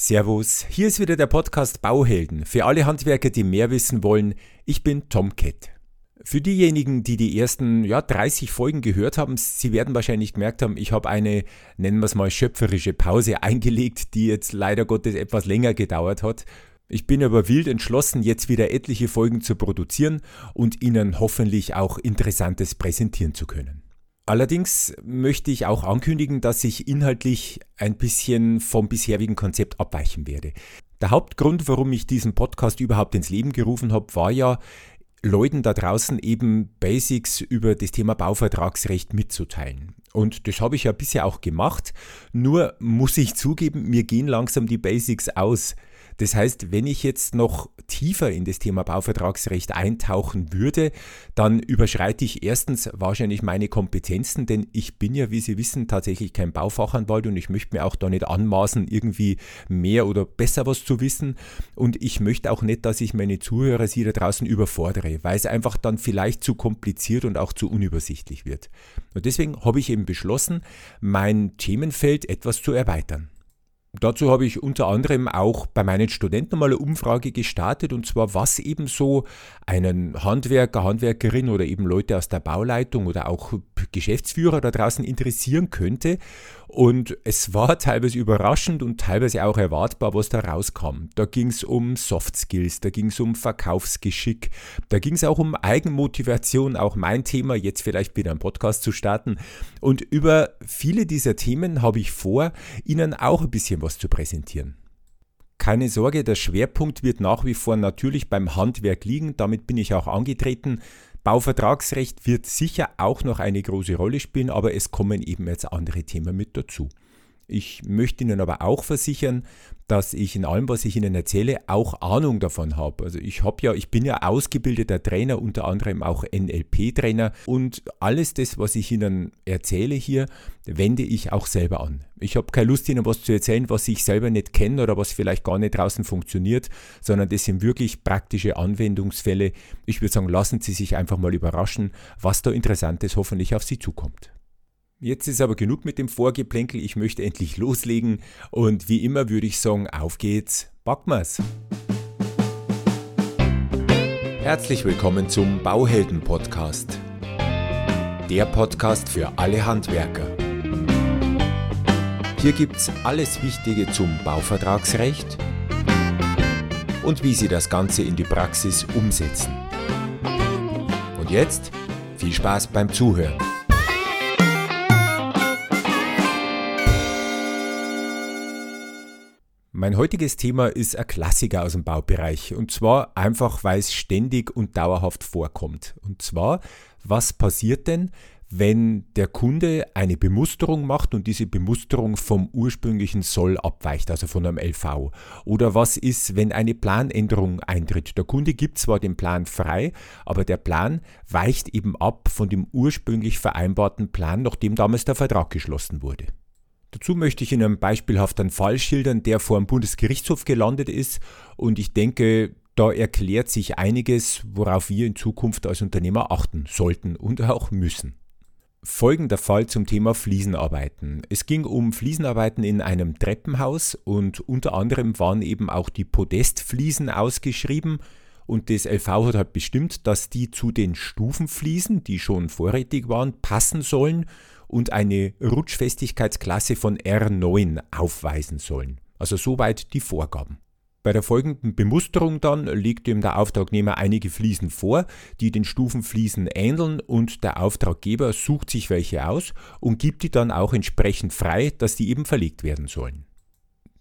Servus, hier ist wieder der Podcast Bauhelden für alle Handwerker, die mehr wissen wollen. Ich bin Tom Kett. Für diejenigen, die die ersten ja, 30 Folgen gehört haben, Sie werden wahrscheinlich gemerkt haben, ich habe eine, nennen wir es mal, schöpferische Pause eingelegt, die jetzt leider Gottes etwas länger gedauert hat. Ich bin aber wild entschlossen, jetzt wieder etliche Folgen zu produzieren und Ihnen hoffentlich auch Interessantes präsentieren zu können. Allerdings möchte ich auch ankündigen, dass ich inhaltlich ein bisschen vom bisherigen Konzept abweichen werde. Der Hauptgrund, warum ich diesen Podcast überhaupt ins Leben gerufen habe, war ja, Leuten da draußen eben Basics über das Thema Bauvertragsrecht mitzuteilen. Und das habe ich ja bisher auch gemacht. Nur muss ich zugeben, mir gehen langsam die Basics aus. Das heißt, wenn ich jetzt noch tiefer in das Thema Bauvertragsrecht eintauchen würde, dann überschreite ich erstens wahrscheinlich meine Kompetenzen, denn ich bin ja, wie Sie wissen, tatsächlich kein Baufachanwalt und ich möchte mir auch da nicht anmaßen, irgendwie mehr oder besser was zu wissen. Und ich möchte auch nicht, dass ich meine Zuhörer, Sie da draußen überfordere, weil es einfach dann vielleicht zu kompliziert und auch zu unübersichtlich wird. Und deswegen habe ich eben beschlossen, mein Themenfeld etwas zu erweitern. Dazu habe ich unter anderem auch bei meinen Studenten mal eine Umfrage gestartet und zwar, was eben so einen Handwerker, Handwerkerin oder eben Leute aus der Bauleitung oder auch Geschäftsführer da draußen interessieren könnte. Und es war teilweise überraschend und teilweise auch erwartbar, was da rauskam. Da ging es um Soft Skills, da ging es um Verkaufsgeschick, da ging es auch um Eigenmotivation, auch mein Thema, jetzt vielleicht wieder einen Podcast zu starten. Und über viele dieser Themen habe ich vor, Ihnen auch ein bisschen was zu präsentieren. Keine Sorge, der Schwerpunkt wird nach wie vor natürlich beim Handwerk liegen, damit bin ich auch angetreten. Bauvertragsrecht wird sicher auch noch eine große Rolle spielen, aber es kommen eben jetzt andere Themen mit dazu. Ich möchte Ihnen aber auch versichern, dass ich in allem, was ich Ihnen erzähle, auch Ahnung davon habe. Also ich habe ja, ich bin ja ausgebildeter Trainer, unter anderem auch NLP-Trainer und alles das, was ich Ihnen erzähle hier, wende ich auch selber an. Ich habe keine Lust, Ihnen was zu erzählen, was ich selber nicht kenne oder was vielleicht gar nicht draußen funktioniert, sondern das sind wirklich praktische Anwendungsfälle. Ich würde sagen, lassen Sie sich einfach mal überraschen, was da Interessantes hoffentlich auf Sie zukommt. Jetzt ist aber genug mit dem Vorgeplänkel, ich möchte endlich loslegen und wie immer würde ich sagen, auf geht's, packen wir's. Herzlich willkommen zum Bauhelden Podcast. Der Podcast für alle Handwerker. Hier gibt's alles Wichtige zum Bauvertragsrecht und wie Sie das Ganze in die Praxis umsetzen. Und jetzt viel Spaß beim Zuhören. Mein heutiges Thema ist ein Klassiker aus dem Baubereich und zwar einfach, weil es ständig und dauerhaft vorkommt. Und zwar, was passiert denn, wenn der Kunde eine Bemusterung macht und diese Bemusterung vom ursprünglichen Soll abweicht, also von einem LV? Oder was ist, wenn eine Planänderung eintritt? Der Kunde gibt zwar den Plan frei, aber der Plan weicht eben ab von dem ursprünglich vereinbarten Plan, nachdem damals der Vertrag geschlossen wurde. Dazu möchte ich Ihnen einen Fall schildern, der vor dem Bundesgerichtshof gelandet ist und ich denke, da erklärt sich einiges, worauf wir in Zukunft als Unternehmer achten sollten und auch müssen. Folgender Fall zum Thema Fliesenarbeiten. Es ging um Fliesenarbeiten in einem Treppenhaus und unter anderem waren eben auch die Podestfliesen ausgeschrieben und das LV hat halt bestimmt, dass die zu den Stufenfliesen, die schon vorrätig waren, passen sollen und eine Rutschfestigkeitsklasse von R9 aufweisen sollen. Also soweit die Vorgaben. Bei der folgenden Bemusterung dann legt ihm der Auftragnehmer einige Fliesen vor, die den Stufenfliesen ähneln und der Auftraggeber sucht sich welche aus und gibt die dann auch entsprechend frei, dass die eben verlegt werden sollen.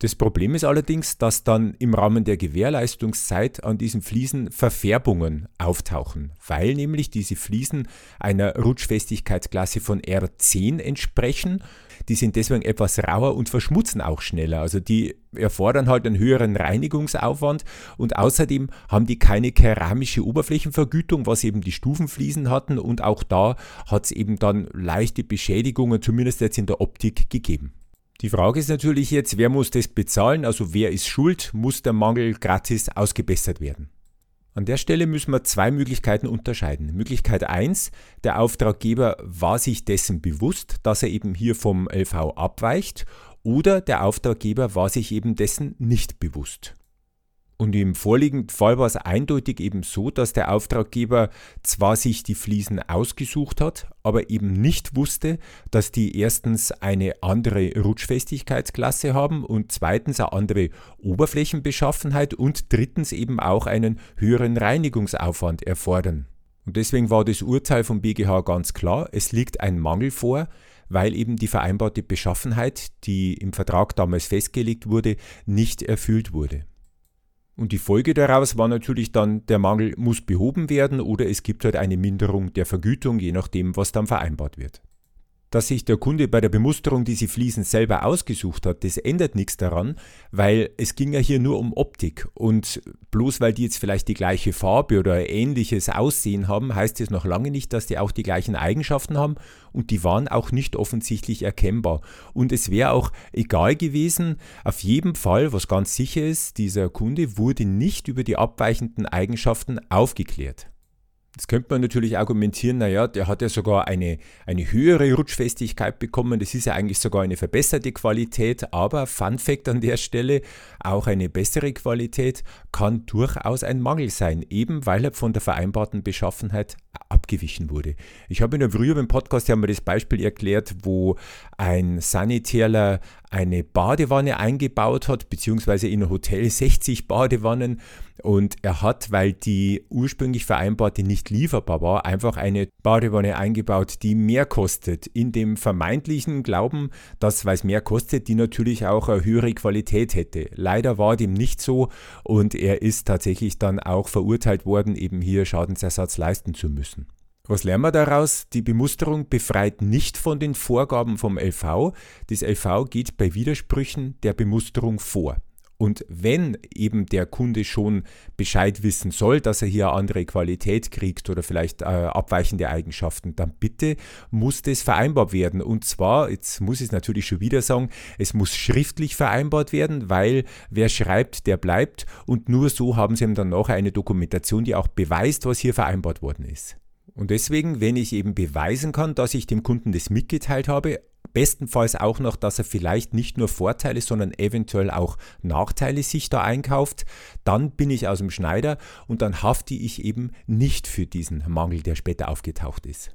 Das Problem ist allerdings, dass dann im Rahmen der Gewährleistungszeit an diesen Fliesen Verfärbungen auftauchen, weil nämlich diese Fliesen einer Rutschfestigkeitsklasse von R10 entsprechen. Die sind deswegen etwas rauer und verschmutzen auch schneller. Also die erfordern halt einen höheren Reinigungsaufwand und außerdem haben die keine keramische Oberflächenvergütung, was eben die Stufenfliesen hatten und auch da hat es eben dann leichte Beschädigungen, zumindest jetzt in der Optik, gegeben. Die Frage ist natürlich jetzt, wer muss das bezahlen? Also wer ist schuld? Muss der Mangel gratis ausgebessert werden? An der Stelle müssen wir zwei Möglichkeiten unterscheiden. Möglichkeit 1, der Auftraggeber war sich dessen bewusst, dass er eben hier vom LV abweicht oder der Auftraggeber war sich eben dessen nicht bewusst. Und im vorliegenden Fall war es eindeutig eben so, dass der Auftraggeber zwar sich die Fliesen ausgesucht hat, aber eben nicht wusste, dass die erstens eine andere Rutschfestigkeitsklasse haben und zweitens eine andere Oberflächenbeschaffenheit und drittens eben auch einen höheren Reinigungsaufwand erfordern. Und deswegen war das Urteil vom BGH ganz klar, es liegt ein Mangel vor, weil eben die vereinbarte Beschaffenheit, die im Vertrag damals festgelegt wurde, nicht erfüllt wurde. Und die Folge daraus war natürlich dann, der Mangel muss behoben werden oder es gibt halt eine Minderung der Vergütung, je nachdem, was dann vereinbart wird. Dass sich der Kunde bei der Bemusterung diese Fliesen selber ausgesucht hat, das ändert nichts daran, weil es ging ja hier nur um Optik. Und bloß weil die jetzt vielleicht die gleiche Farbe oder ähnliches Aussehen haben, heißt es noch lange nicht, dass die auch die gleichen Eigenschaften haben und die waren auch nicht offensichtlich erkennbar. Und es wäre auch egal gewesen, auf jeden Fall, was ganz sicher ist, dieser Kunde wurde nicht über die abweichenden Eigenschaften aufgeklärt. Jetzt könnte man natürlich argumentieren, naja, der hat ja sogar eine, eine höhere Rutschfestigkeit bekommen, das ist ja eigentlich sogar eine verbesserte Qualität, aber Fun Fact an der Stelle, auch eine bessere Qualität kann durchaus ein Mangel sein, eben weil er von der vereinbarten Beschaffenheit abgewichen wurde. Ich habe in der früheren Podcast ja mal das Beispiel erklärt, wo ein Sanitärler eine Badewanne eingebaut hat, beziehungsweise in einem Hotel 60 Badewannen und er hat, weil die ursprünglich vereinbarte nicht lieferbar war, einfach eine Badewanne eingebaut, die mehr kostet, in dem vermeintlichen Glauben, dass, weil es mehr kostet, die natürlich auch eine höhere Qualität hätte. Leider war dem nicht so und er ist tatsächlich dann auch verurteilt worden, eben hier Schadensersatz leisten zu müssen. Was lernen wir daraus? Die Bemusterung befreit nicht von den Vorgaben vom LV. Das LV geht bei Widersprüchen der Bemusterung vor. Und wenn eben der Kunde schon Bescheid wissen soll, dass er hier andere Qualität kriegt oder vielleicht äh, abweichende Eigenschaften, dann bitte muss das vereinbart werden. Und zwar, jetzt muss ich es natürlich schon wieder sagen, es muss schriftlich vereinbart werden, weil wer schreibt, der bleibt. Und nur so haben Sie dann nachher eine Dokumentation, die auch beweist, was hier vereinbart worden ist. Und deswegen, wenn ich eben beweisen kann, dass ich dem Kunden das mitgeteilt habe, bestenfalls auch noch, dass er vielleicht nicht nur Vorteile, sondern eventuell auch Nachteile sich da einkauft, dann bin ich aus dem Schneider und dann hafte ich eben nicht für diesen Mangel, der später aufgetaucht ist.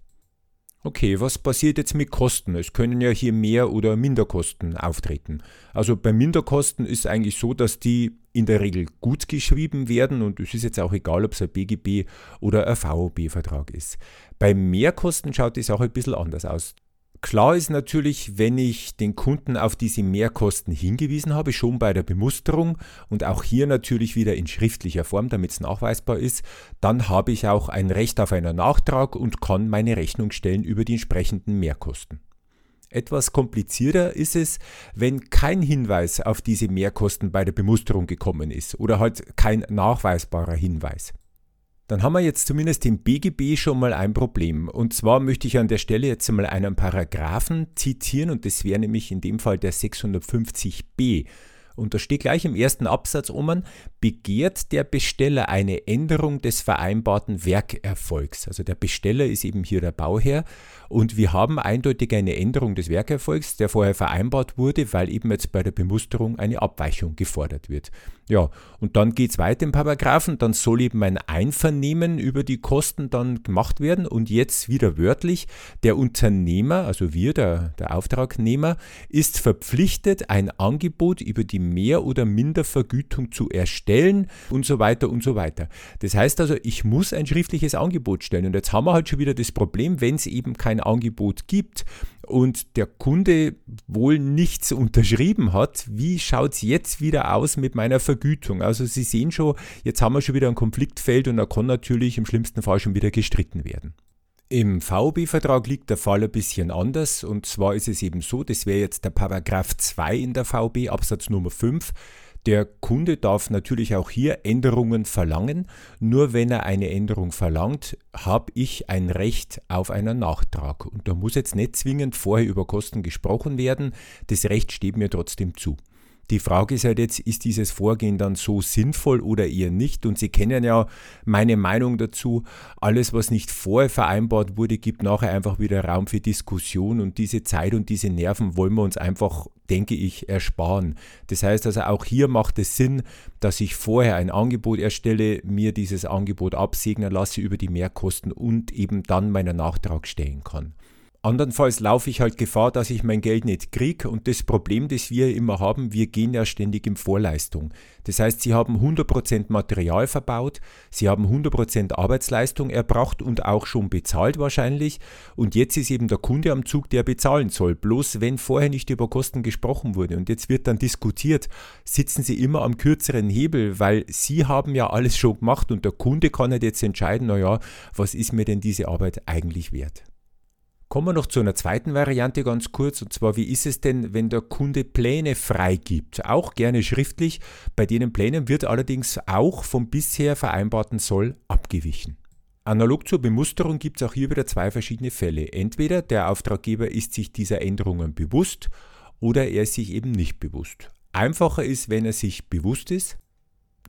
Okay, was passiert jetzt mit Kosten? Es können ja hier mehr oder Minderkosten auftreten. Also bei Minderkosten ist eigentlich so, dass die in der Regel gut geschrieben werden und es ist jetzt auch egal, ob es ein BGB oder ein VOB-Vertrag ist. Bei Mehrkosten schaut die Sache ein bisschen anders aus. Klar ist natürlich, wenn ich den Kunden auf diese Mehrkosten hingewiesen habe, schon bei der Bemusterung und auch hier natürlich wieder in schriftlicher Form, damit es nachweisbar ist, dann habe ich auch ein Recht auf einen Nachtrag und kann meine Rechnung stellen über die entsprechenden Mehrkosten. Etwas komplizierter ist es, wenn kein Hinweis auf diese Mehrkosten bei der Bemusterung gekommen ist oder halt kein nachweisbarer Hinweis. Dann haben wir jetzt zumindest im BGB schon mal ein Problem. Und zwar möchte ich an der Stelle jetzt mal einen Paragraphen zitieren und das wäre nämlich in dem Fall der 650b. Und da steht gleich im ersten Absatz um, begehrt der Besteller eine Änderung des vereinbarten Werkerfolgs. Also der Besteller ist eben hier der Bauherr und wir haben eindeutig eine Änderung des Werkerfolgs, der vorher vereinbart wurde, weil eben jetzt bei der Bemusterung eine Abweichung gefordert wird. Ja, und dann geht es weiter im Paragraphen, dann soll eben ein Einvernehmen über die Kosten dann gemacht werden und jetzt wieder wörtlich, der Unternehmer, also wir, der, der Auftragnehmer, ist verpflichtet, ein Angebot über die Mehr- oder Mindervergütung zu erstellen und so weiter und so weiter. Das heißt also, ich muss ein schriftliches Angebot stellen und jetzt haben wir halt schon wieder das Problem, wenn es eben kein Angebot gibt und der Kunde wohl nichts unterschrieben hat, wie schaut es jetzt wieder aus mit meiner Vergütung? Also Sie sehen schon, jetzt haben wir schon wieder ein Konfliktfeld und da kann natürlich im schlimmsten Fall schon wieder gestritten werden. Im VB-Vertrag liegt der Fall ein bisschen anders und zwar ist es eben so, das wäre jetzt der Paragraph 2 in der VB, Absatz Nummer 5. Der Kunde darf natürlich auch hier Änderungen verlangen. Nur wenn er eine Änderung verlangt, habe ich ein Recht auf einen Nachtrag. Und da muss jetzt nicht zwingend vorher über Kosten gesprochen werden. Das Recht steht mir trotzdem zu. Die Frage ist halt jetzt, ist dieses Vorgehen dann so sinnvoll oder eher nicht? Und Sie kennen ja meine Meinung dazu. Alles, was nicht vorher vereinbart wurde, gibt nachher einfach wieder Raum für Diskussion und diese Zeit und diese Nerven wollen wir uns einfach denke ich, ersparen. Das heißt also, auch hier macht es Sinn, dass ich vorher ein Angebot erstelle, mir dieses Angebot absegnen lasse über die Mehrkosten und eben dann meinen Nachtrag stellen kann. Andernfalls laufe ich halt Gefahr, dass ich mein Geld nicht kriege und das Problem, das wir immer haben, wir gehen ja ständig in Vorleistung. Das heißt, Sie haben 100% Material verbaut, Sie haben 100% Arbeitsleistung erbracht und auch schon bezahlt wahrscheinlich und jetzt ist eben der Kunde am Zug, der bezahlen soll. Bloß wenn vorher nicht über Kosten gesprochen wurde und jetzt wird dann diskutiert, sitzen Sie immer am kürzeren Hebel, weil Sie haben ja alles schon gemacht und der Kunde kann halt jetzt entscheiden, naja, was ist mir denn diese Arbeit eigentlich wert? Kommen wir noch zu einer zweiten Variante ganz kurz, und zwar, wie ist es denn, wenn der Kunde Pläne freigibt? Auch gerne schriftlich. Bei denen Plänen wird allerdings auch vom bisher vereinbarten Soll abgewichen. Analog zur Bemusterung gibt es auch hier wieder zwei verschiedene Fälle. Entweder der Auftraggeber ist sich dieser Änderungen bewusst oder er ist sich eben nicht bewusst. Einfacher ist, wenn er sich bewusst ist,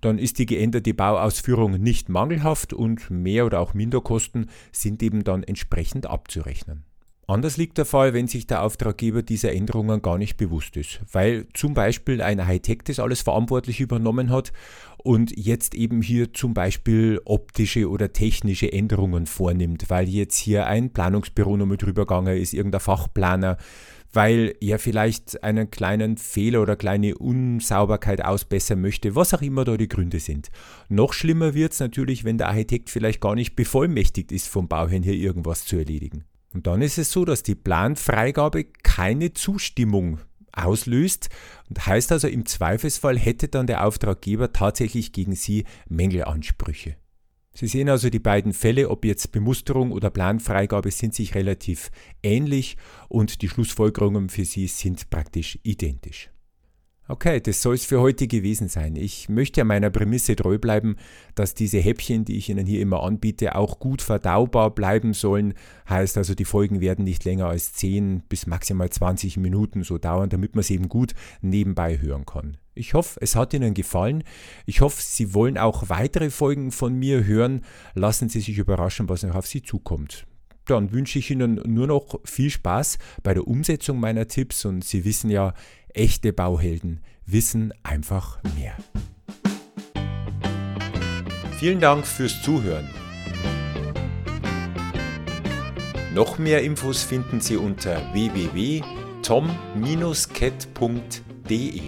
dann ist die geänderte Bauausführung nicht mangelhaft und mehr oder auch Minderkosten sind eben dann entsprechend abzurechnen. Anders liegt der Fall, wenn sich der Auftraggeber dieser Änderungen gar nicht bewusst ist, weil zum Beispiel ein Hightech das alles verantwortlich übernommen hat und jetzt eben hier zum Beispiel optische oder technische Änderungen vornimmt, weil jetzt hier ein Planungsbüro nochmal drüber gegangen ist, irgendein Fachplaner, weil er vielleicht einen kleinen Fehler oder kleine Unsauberkeit ausbessern möchte, was auch immer da die Gründe sind. Noch schlimmer wird es natürlich, wenn der Architekt vielleicht gar nicht bevollmächtigt ist, vom Bauherrn hier irgendwas zu erledigen. Und dann ist es so, dass die Planfreigabe keine Zustimmung auslöst und heißt also im Zweifelsfall hätte dann der Auftraggeber tatsächlich gegen Sie Mängelansprüche. Sie sehen also die beiden Fälle, ob jetzt Bemusterung oder Planfreigabe, sind sich relativ ähnlich und die Schlussfolgerungen für Sie sind praktisch identisch. Okay, das soll es für heute gewesen sein. Ich möchte meiner Prämisse treu bleiben, dass diese Häppchen, die ich Ihnen hier immer anbiete, auch gut verdaubar bleiben sollen. Heißt also, die Folgen werden nicht länger als 10 bis maximal 20 Minuten so dauern, damit man sie eben gut nebenbei hören kann. Ich hoffe, es hat Ihnen gefallen. Ich hoffe, Sie wollen auch weitere Folgen von mir hören. Lassen Sie sich überraschen, was noch auf Sie zukommt dann wünsche ich Ihnen nur noch viel Spaß bei der Umsetzung meiner Tipps und Sie wissen ja, echte Bauhelden wissen einfach mehr. Vielen Dank fürs Zuhören. Noch mehr Infos finden Sie unter www.tom-cat.de.